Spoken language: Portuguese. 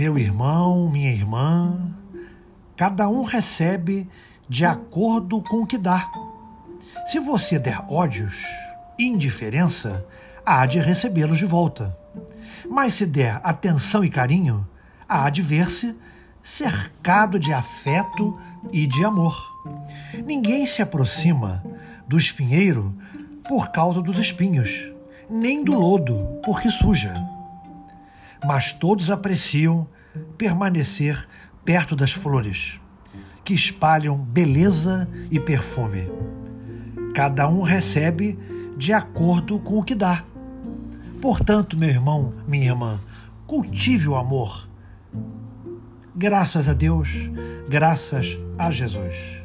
meu irmão, minha irmã, cada um recebe de acordo com o que dá. Se você der ódios, indiferença, há de recebê-los de volta. Mas se der atenção e carinho, há de ver-se cercado de afeto e de amor. Ninguém se aproxima do espinheiro por causa dos espinhos, nem do lodo, porque suja. Mas todos apreciam permanecer perto das flores, que espalham beleza e perfume. Cada um recebe de acordo com o que dá. Portanto, meu irmão, minha irmã, cultive o amor. Graças a Deus, graças a Jesus.